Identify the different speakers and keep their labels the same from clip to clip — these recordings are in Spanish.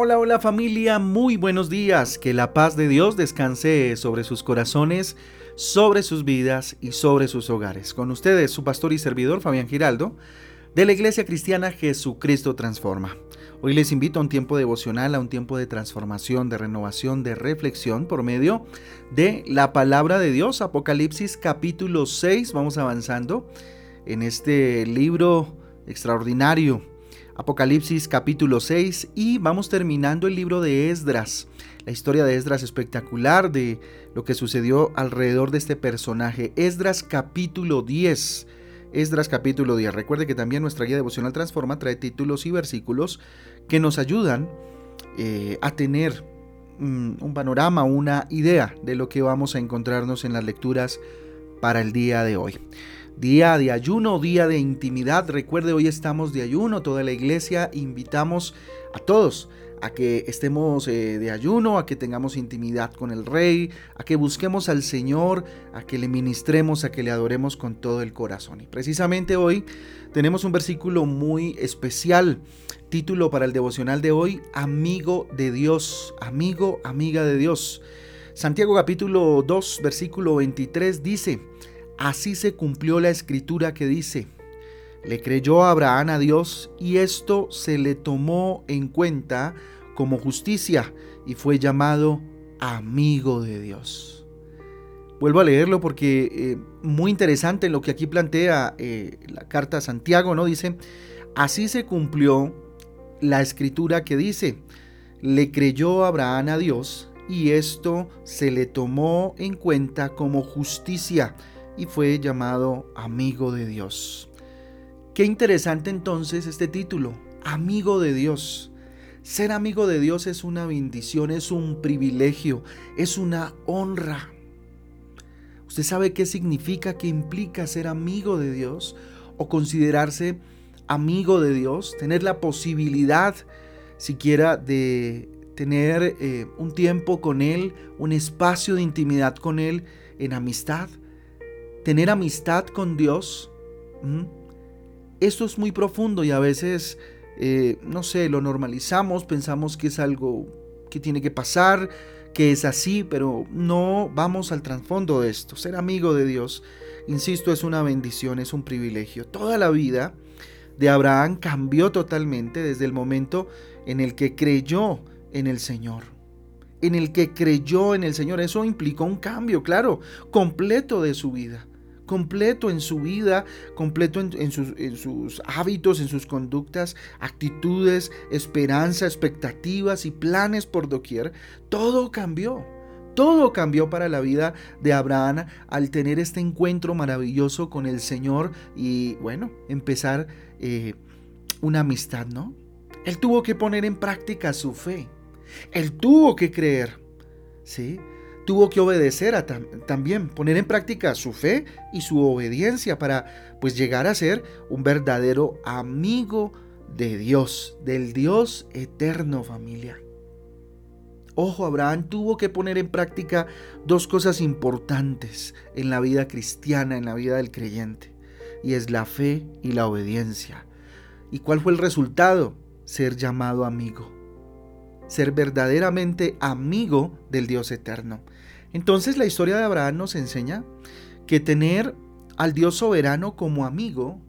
Speaker 1: Hola, hola familia, muy buenos días. Que la paz de Dios descanse sobre sus corazones, sobre sus vidas y sobre sus hogares. Con ustedes, su pastor y servidor Fabián Giraldo, de la Iglesia Cristiana Jesucristo Transforma. Hoy les invito a un tiempo devocional, a un tiempo de transformación, de renovación, de reflexión por medio de la palabra de Dios, Apocalipsis capítulo 6. Vamos avanzando en este libro extraordinario Apocalipsis capítulo 6 y vamos terminando el libro de Esdras. La historia de Esdras espectacular de lo que sucedió alrededor de este personaje. Esdras capítulo 10. Esdras capítulo 10. Recuerde que también nuestra guía devocional Transforma trae títulos y versículos que nos ayudan eh, a tener mm, un panorama, una idea de lo que vamos a encontrarnos en las lecturas para el día de hoy. Día de ayuno, día de intimidad. Recuerde, hoy estamos de ayuno, toda la iglesia. Invitamos a todos a que estemos eh, de ayuno, a que tengamos intimidad con el Rey, a que busquemos al Señor, a que le ministremos, a que le adoremos con todo el corazón. Y precisamente hoy tenemos un versículo muy especial, título para el devocional de hoy, Amigo de Dios, amigo, amiga de Dios. Santiago capítulo 2, versículo 23 dice, Así se cumplió la escritura que dice, le creyó Abraham a Dios y esto se le tomó en cuenta como justicia y fue llamado amigo de Dios. Vuelvo a leerlo porque eh, muy interesante lo que aquí plantea eh, la carta a Santiago, ¿no? Dice, así se cumplió la escritura que dice, le creyó Abraham a Dios y esto se le tomó en cuenta como justicia y fue llamado amigo de Dios. Qué interesante entonces este título, amigo de Dios. Ser amigo de Dios es una bendición, es un privilegio, es una honra. ¿Usted sabe qué significa, qué implica ser amigo de Dios o considerarse amigo de Dios? Tener la posibilidad siquiera de tener eh, un tiempo con Él, un espacio de intimidad con Él en amistad tener amistad con Dios, esto es muy profundo y a veces, eh, no sé, lo normalizamos, pensamos que es algo que tiene que pasar, que es así, pero no vamos al trasfondo de esto. Ser amigo de Dios, insisto, es una bendición, es un privilegio. Toda la vida de Abraham cambió totalmente desde el momento en el que creyó en el Señor. En el que creyó en el Señor. Eso implicó un cambio, claro, completo de su vida completo en su vida, completo en, sus, hábitos, en sus conductas, actitudes, esperanza, expectativas y planes por doquier. Todo cambió. Todo cambió para la vida de Abraham al tener este encuentro maravilloso con el Señor y, bueno, empezar eh, una amistad, ¿no? Él tuvo que poner en práctica su fe. Él tuvo que creer, ¿sí? tuvo que obedecer a también, poner en práctica su fe y su obediencia para pues llegar a ser un verdadero amigo de Dios, del Dios eterno familia. Ojo, Abraham tuvo que poner en práctica dos cosas importantes en la vida cristiana, en la vida del creyente, y es la fe y la obediencia. ¿Y cuál fue el resultado? Ser llamado amigo ser verdaderamente amigo del Dios eterno. Entonces la historia de Abraham nos enseña que tener al Dios soberano como amigo,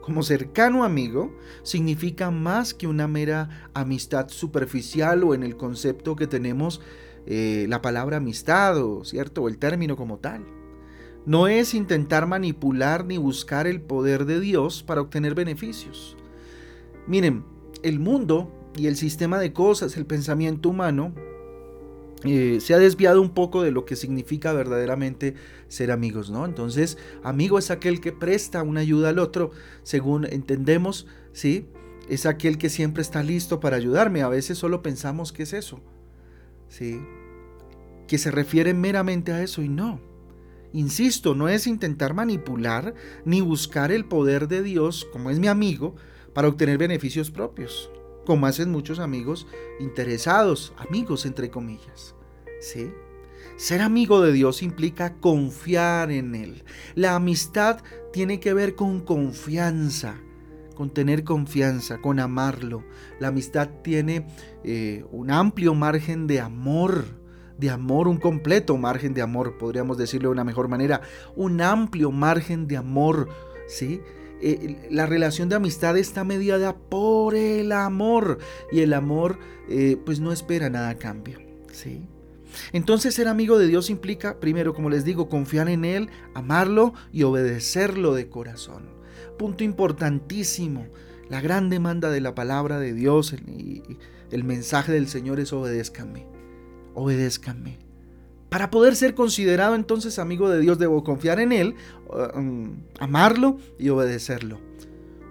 Speaker 1: como cercano amigo, significa más que una mera amistad superficial o en el concepto que tenemos eh, la palabra amistad o cierto o el término como tal. No es intentar manipular ni buscar el poder de Dios para obtener beneficios. Miren, el mundo y el sistema de cosas, el pensamiento humano, eh, se ha desviado un poco de lo que significa verdaderamente ser amigos, ¿no? Entonces, amigo es aquel que presta una ayuda al otro, según entendemos, ¿sí? Es aquel que siempre está listo para ayudarme. A veces solo pensamos que es eso, ¿sí? Que se refiere meramente a eso y no. Insisto, no es intentar manipular ni buscar el poder de Dios, como es mi amigo, para obtener beneficios propios como hacen muchos amigos interesados, amigos entre comillas. ¿Sí? Ser amigo de Dios implica confiar en Él. La amistad tiene que ver con confianza, con tener confianza, con amarlo. La amistad tiene eh, un amplio margen de amor, de amor, un completo margen de amor, podríamos decirlo de una mejor manera, un amplio margen de amor, ¿sí? Eh, la relación de amistad está mediada por el amor y el amor eh, pues no espera nada a cambio, ¿sí? Entonces ser amigo de Dios implica, primero, como les digo, confiar en Él, amarlo y obedecerlo de corazón. Punto importantísimo. La gran demanda de la palabra de Dios y el mensaje del Señor es obedézcanme. Obedézcanme. Para poder ser considerado entonces amigo de Dios debo confiar en Él, um, amarlo y obedecerlo.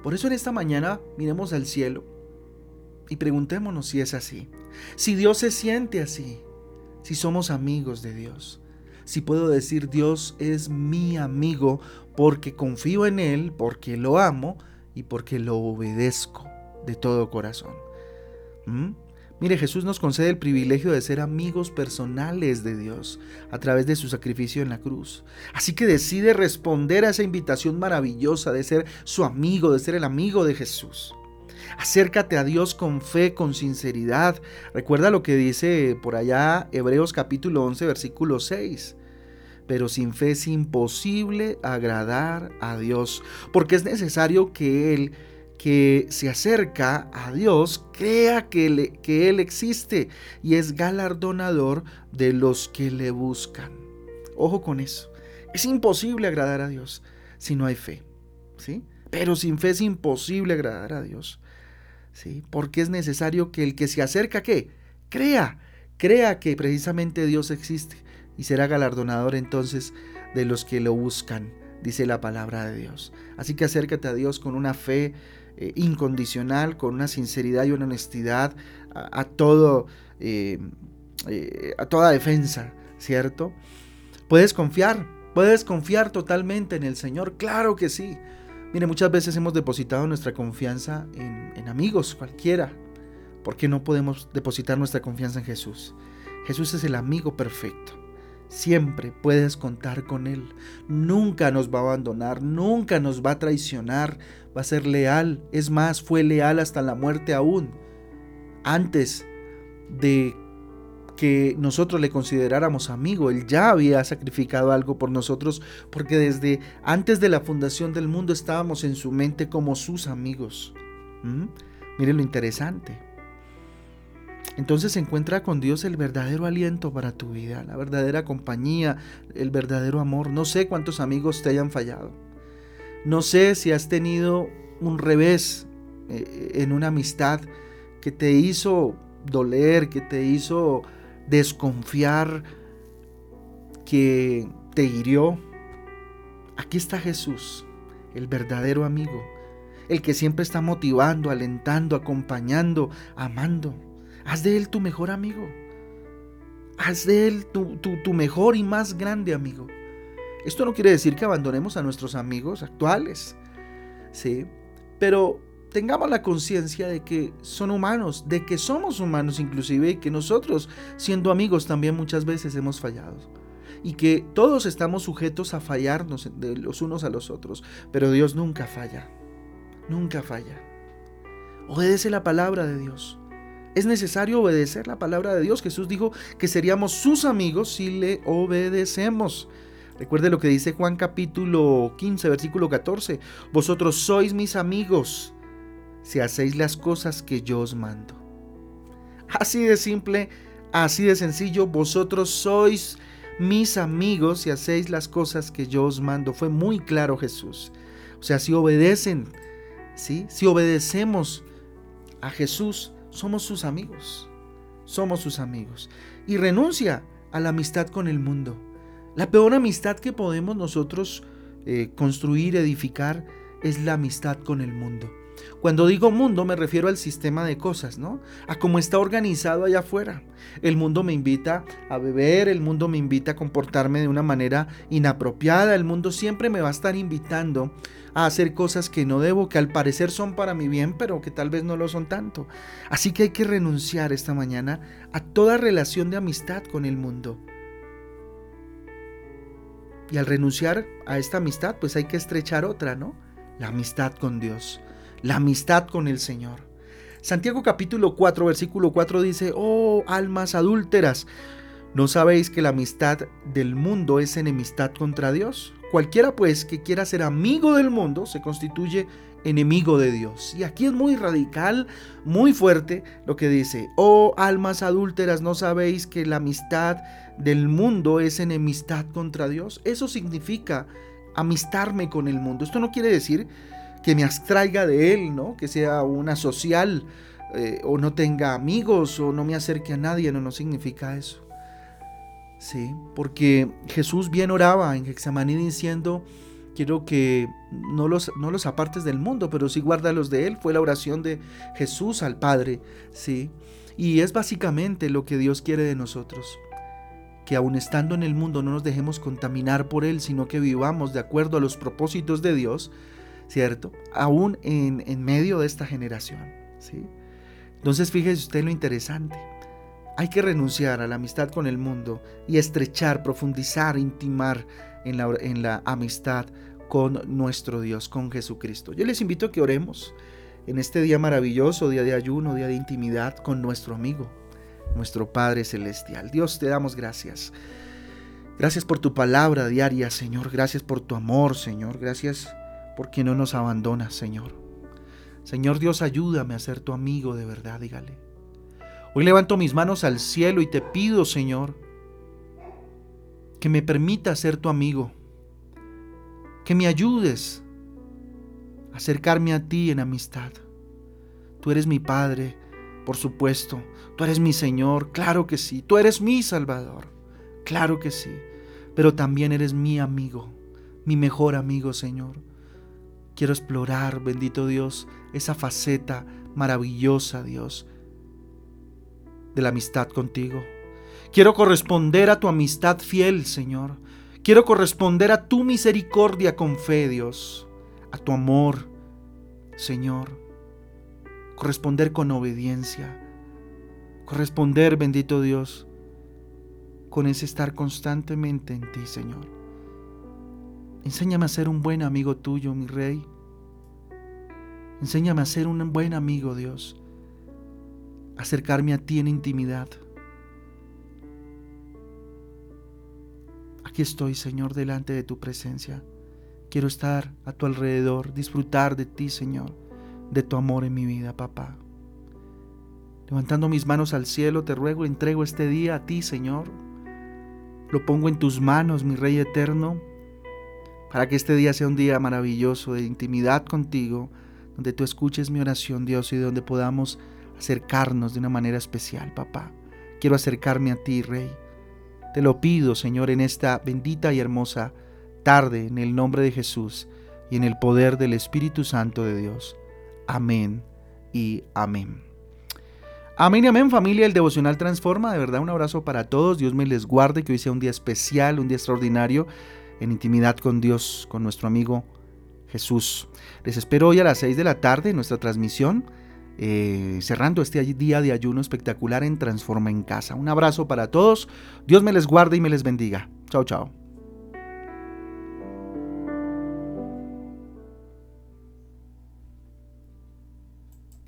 Speaker 1: Por eso en esta mañana miremos al cielo y preguntémonos si es así. Si Dios se siente así, si somos amigos de Dios. Si puedo decir Dios es mi amigo porque confío en Él, porque lo amo y porque lo obedezco de todo corazón. ¿Mm? Mire, Jesús nos concede el privilegio de ser amigos personales de Dios a través de su sacrificio en la cruz. Así que decide responder a esa invitación maravillosa de ser su amigo, de ser el amigo de Jesús. Acércate a Dios con fe, con sinceridad. Recuerda lo que dice por allá Hebreos capítulo 11, versículo 6 pero sin fe es imposible agradar a Dios, porque es necesario que Él que se acerca a Dios crea que, que, Él existe y es galardonador de los que le buscan. Ojo con eso. Es imposible agradar a Dios si no hay fe, ¿sí? Pero sin fe es imposible agradar a Dios. ¿sí? Porque es necesario que el que se acerca, ¿qué? Crea, crea que precisamente Dios existe y será galardonador entonces de los que lo buscan, dice la palabra de Dios. Así que acércate a Dios con una fe eh, incondicional, con una sinceridad y una honestidad a, todo, eh, eh, a toda defensa, ¿cierto? Puedes confiar, puedes confiar totalmente en el Señor, claro que sí. Mire, muchas veces hemos depositado nuestra confianza en, amigos, cualquiera. ¿Por qué no podemos depositar nuestra confianza en Jesús? Jesús es el amigo perfecto. Siempre puedes contar con Él. Nunca nos va a abandonar, nunca nos va a traicionar, va a ser leal. Es más, fue leal hasta la muerte aún. Antes de que nosotros le consideráramos amigo. Él ya había sacrificado algo por nosotros porque desde antes de la fundación del mundo estábamos en su mente como sus amigos. ¿Mm? Mire lo interesante. Entonces encuentra con Dios el verdadero aliento para tu vida, la verdadera compañía, el verdadero amor. No sé cuántos amigos te hayan fallado. No sé si has tenido un revés eh, en una amistad que te hizo doler, que te hizo desconfiar que te hirió. Aquí está Jesús, el verdadero amigo, el que siempre está motivando, alentando, acompañando, amando. Haz de él tu mejor amigo. Haz de él tu, tu, mejor y más grande amigo. Esto no quiere decir que abandonemos a nuestros amigos actuales, ¿sí? Pero tengamos la conciencia de que son humanos, de que somos humanos inclusive y que nosotros, siendo amigos, también muchas veces hemos fallado. Y que todos estamos sujetos a fallarnos de los unos a los otros, pero Dios nunca falla, nunca falla. Obedece la palabra de Dios. Es necesario obedecer la palabra de Dios. Jesús dijo que seríamos sus amigos si le obedecemos. Recuerde lo que dice Juan capítulo 15, versículo 14. Vosotros sois mis amigos si hacéis las cosas que yo os mando. Así de simple, así de sencillo, vosotros sois mis amigos si hacéis las cosas que yo os mando. Fue muy claro Jesús. O sea, si obedecen, ¿sí? si obedecemos a Jesús, somos sus amigos. Somos sus amigos. Y renuncia a la amistad con el mundo. La peor amistad que podemos nosotros eh, construir, edificar, es la amistad con el mundo. Cuando digo mundo me refiero al sistema de cosas, ¿no? A cómo está organizado allá afuera. El mundo me invita a beber, el mundo me invita a comportarme de una manera inapropiada, el mundo siempre me va a estar invitando a hacer cosas que no debo, que al parecer son para mi bien, pero que tal vez no lo son tanto. Así que hay que renunciar esta mañana a toda relación de amistad con el mundo. Y al renunciar a esta amistad, pues hay que estrechar otra, ¿no? La amistad con Dios la amistad con el Señor. Santiago capítulo 4, versículo 4 dice, oh almas adúlteras, ¿no sabéis que la amistad del mundo es enemistad contra Dios? Cualquiera pues que quiera ser amigo del mundo se constituye enemigo de Dios. Y aquí es muy radical, muy fuerte lo que dice, oh almas adúlteras, ¿no sabéis que la amistad del mundo es enemistad contra Dios? Eso significa amistarme con el mundo. Esto no quiere decir que me abstraiga de él, ¿no? Que sea una social eh, o no tenga amigos o no me acerque a nadie, no, no significa eso. Sí, porque Jesús bien oraba en Hexamaní diciendo, quiero que no los, no los apartes del mundo, pero sí guárdalos de él. Fue la oración de Jesús al Padre, sí. Y es básicamente lo que Dios quiere de nosotros. Que aun estando en el mundo no nos dejemos contaminar por él, sino que vivamos de acuerdo a los propósitos de Dios, ¿cierto? Aún en, en medio de esta generación, ¿sí? Entonces fíjese usted lo interesante. Hay que renunciar a la amistad con el mundo y estrechar, profundizar, intimar en la, amistad con nuestro Dios, con Jesucristo. Yo les invito a que oremos en este día maravilloso, día de ayuno, día de intimidad con nuestro amigo, nuestro Padre Celestial. Dios, te damos gracias. Gracias por tu palabra diaria, Señor. Gracias por tu amor, Señor. Gracias porque no nos abandonas, Señor. Señor Dios, ayúdame a ser tu amigo de verdad, dígale. Hoy levanto mis manos al cielo y te pido, Señor, que me permita ser tu amigo, que me ayudes a acercarme a ti en amistad. Tú eres mi Padre, por supuesto, tú eres mi Señor, claro que sí, tú eres mi Salvador, claro que sí, pero también eres mi amigo, mi mejor amigo, Señor. Quiero explorar, bendito Dios, esa faceta maravillosa, Dios, de la amistad contigo. Quiero corresponder a tu amistad fiel, Señor. Quiero corresponder a tu misericordia con fe, Dios, a tu amor, Señor. Corresponder con obediencia. Corresponder, bendito Dios, con ese estar constantemente en ti, Señor. Enséñame a ser un buen amigo tuyo, mi Rey. Enséñame a ser un buen amigo, Dios acercarme a ti en intimidad. Aquí estoy, Señor, delante de tu presencia. Quiero estar a tu alrededor, disfrutar de ti, Señor, de tu amor en mi vida, papá. Levantando mis manos al cielo, te ruego, entrego este día a ti, Señor. Lo pongo en tus manos, mi Rey eterno, para que este día sea un día maravilloso de intimidad contigo, donde tú escuches mi oración, Dios, y donde podamos acercarnos de una manera especial, papá. Quiero acercarme a ti, Rey. Te lo pido, Señor, en esta bendita y hermosa tarde, en el nombre de Jesús y en el poder del Espíritu Santo de Dios. Amén y amén. Amén y amén familia, el devocional transforma, de verdad un abrazo para todos, Dios me les guarde, que hoy sea un día especial, un día extraordinario en intimidad con Dios, con nuestro amigo Jesús. Les espero hoy a las 6 de la tarde en nuestra transmisión eh, cerrando este día de ayuno espectacular en Transforma en Casa. Un abrazo para todos, Dios me les guarde y me les bendiga. Chao, chao.